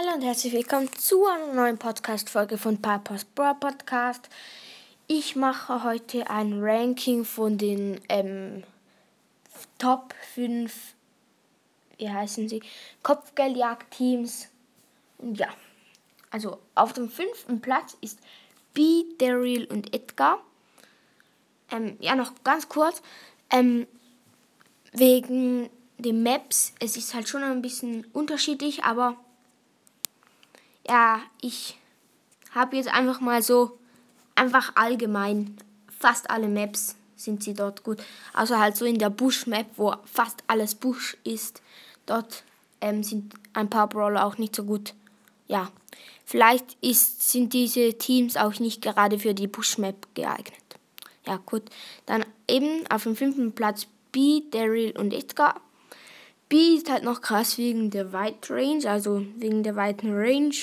Hallo und herzlich willkommen zu einer neuen Podcast-Folge von Piper's Bra Podcast. Ich mache heute ein Ranking von den ähm, Top 5, wie heißen sie, Kopfgeldjagd-Teams. Ja, also auf dem fünften Platz ist B, Daryl und Edgar. Ähm, ja, noch ganz kurz. Ähm, wegen den Maps, es ist halt schon ein bisschen unterschiedlich, aber ja, ich habe jetzt einfach mal so, einfach allgemein, fast alle Maps sind sie dort gut. Also halt so in der Bush-Map, wo fast alles Bush ist, dort ähm, sind ein paar Brawler auch nicht so gut. Ja, vielleicht ist, sind diese Teams auch nicht gerade für die Bush-Map geeignet. Ja, gut. Dann eben auf dem fünften Platz B, Daryl und Edgar. B ist halt noch krass wegen der Wide Range, also wegen der weiten Range.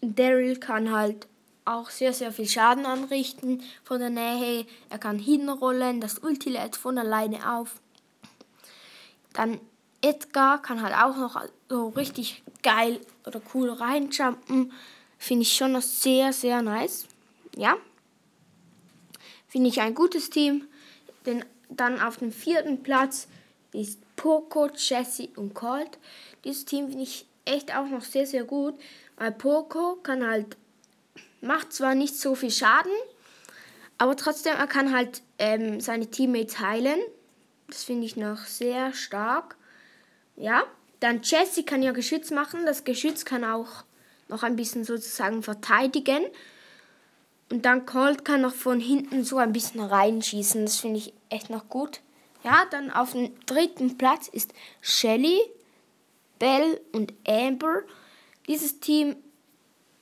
Daryl kann halt auch sehr, sehr viel Schaden anrichten von der Nähe. Er kann hinrollen, das Ulti lädt von alleine auf. Dann Edgar kann halt auch noch so richtig geil oder cool reinjumpen. Finde ich schon noch sehr, sehr nice. Ja. Finde ich ein gutes Team. Denn dann auf dem vierten Platz ist Poco, Jesse und Colt. Dieses Team finde ich echt auch noch sehr, sehr gut. Weil Poco kann halt, macht zwar nicht so viel Schaden, aber trotzdem, er kann halt ähm, seine Teammates heilen. Das finde ich noch sehr stark. Ja, dann Jesse kann ja Geschütz machen. Das Geschütz kann auch noch ein bisschen sozusagen verteidigen. Und dann Colt kann noch von hinten so ein bisschen reinschießen. Das finde ich echt noch gut. Ja, dann auf dem dritten Platz ist Shelly, Belle und Amber. Dieses Team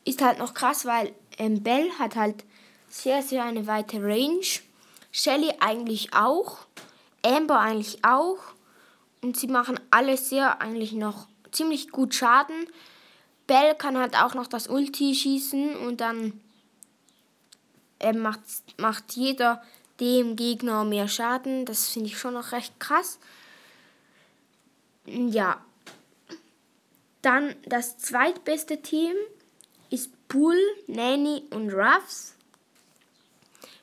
ist halt noch krass, weil ähm, Belle hat halt sehr, sehr eine weite Range. Shelly eigentlich auch. Amber eigentlich auch. Und sie machen alle sehr eigentlich noch ziemlich gut Schaden. Belle kann halt auch noch das Ulti schießen und dann äh, macht, macht jeder dem Gegner mehr Schaden. Das finde ich schon noch recht krass. Ja. Dann das zweitbeste Team ist Bull, Nanny und Ruffs.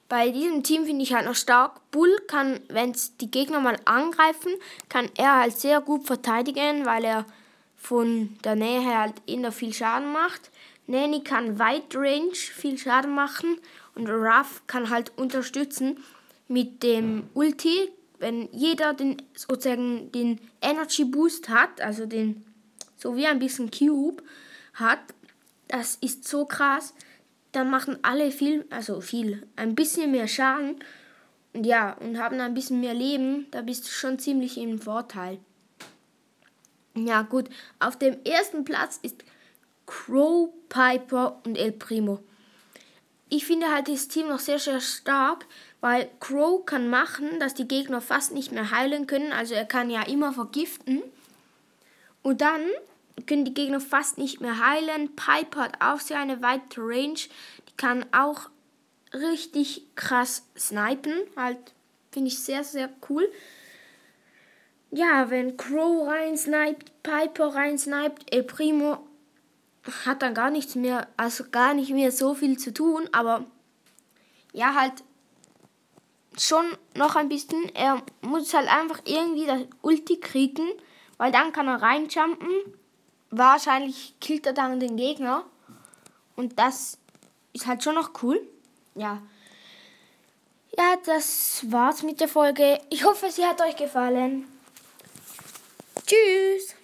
Bei diesem Team finde ich halt noch stark. Bull kann, wenn die Gegner mal angreifen, kann er halt sehr gut verteidigen, weil er von der Nähe her halt immer viel Schaden macht. Nanny kann weit Range viel Schaden machen und Ruff kann halt unterstützen mit dem Ulti, wenn jeder den sozusagen den Energy Boost hat, also den so wie ein bisschen Cube hat, das ist so krass. Dann machen alle viel, also viel, ein bisschen mehr Schaden und ja, und haben ein bisschen mehr Leben. Da bist du schon ziemlich im Vorteil. Ja, gut. Auf dem ersten Platz ist Crow, Piper und El Primo. Ich finde halt das Team noch sehr, sehr stark, weil Crow kann machen, dass die Gegner fast nicht mehr heilen können. Also er kann ja immer vergiften. Und dann können die Gegner fast nicht mehr heilen. Piper hat auch sehr eine weite Range. Die kann auch richtig krass snipen. Halt, finde ich sehr, sehr cool. Ja, wenn Crow rein sniped, Piper rein sniped, El Primo hat dann gar nichts mehr, also gar nicht mehr so viel zu tun, aber ja, halt schon noch ein bisschen. Er muss halt einfach irgendwie das Ulti kriegen, weil dann kann er reinjumpen. Wahrscheinlich killt er dann den Gegner. Und das ist halt schon noch cool. Ja. Ja, das war's mit der Folge. Ich hoffe, sie hat euch gefallen. Tschüss.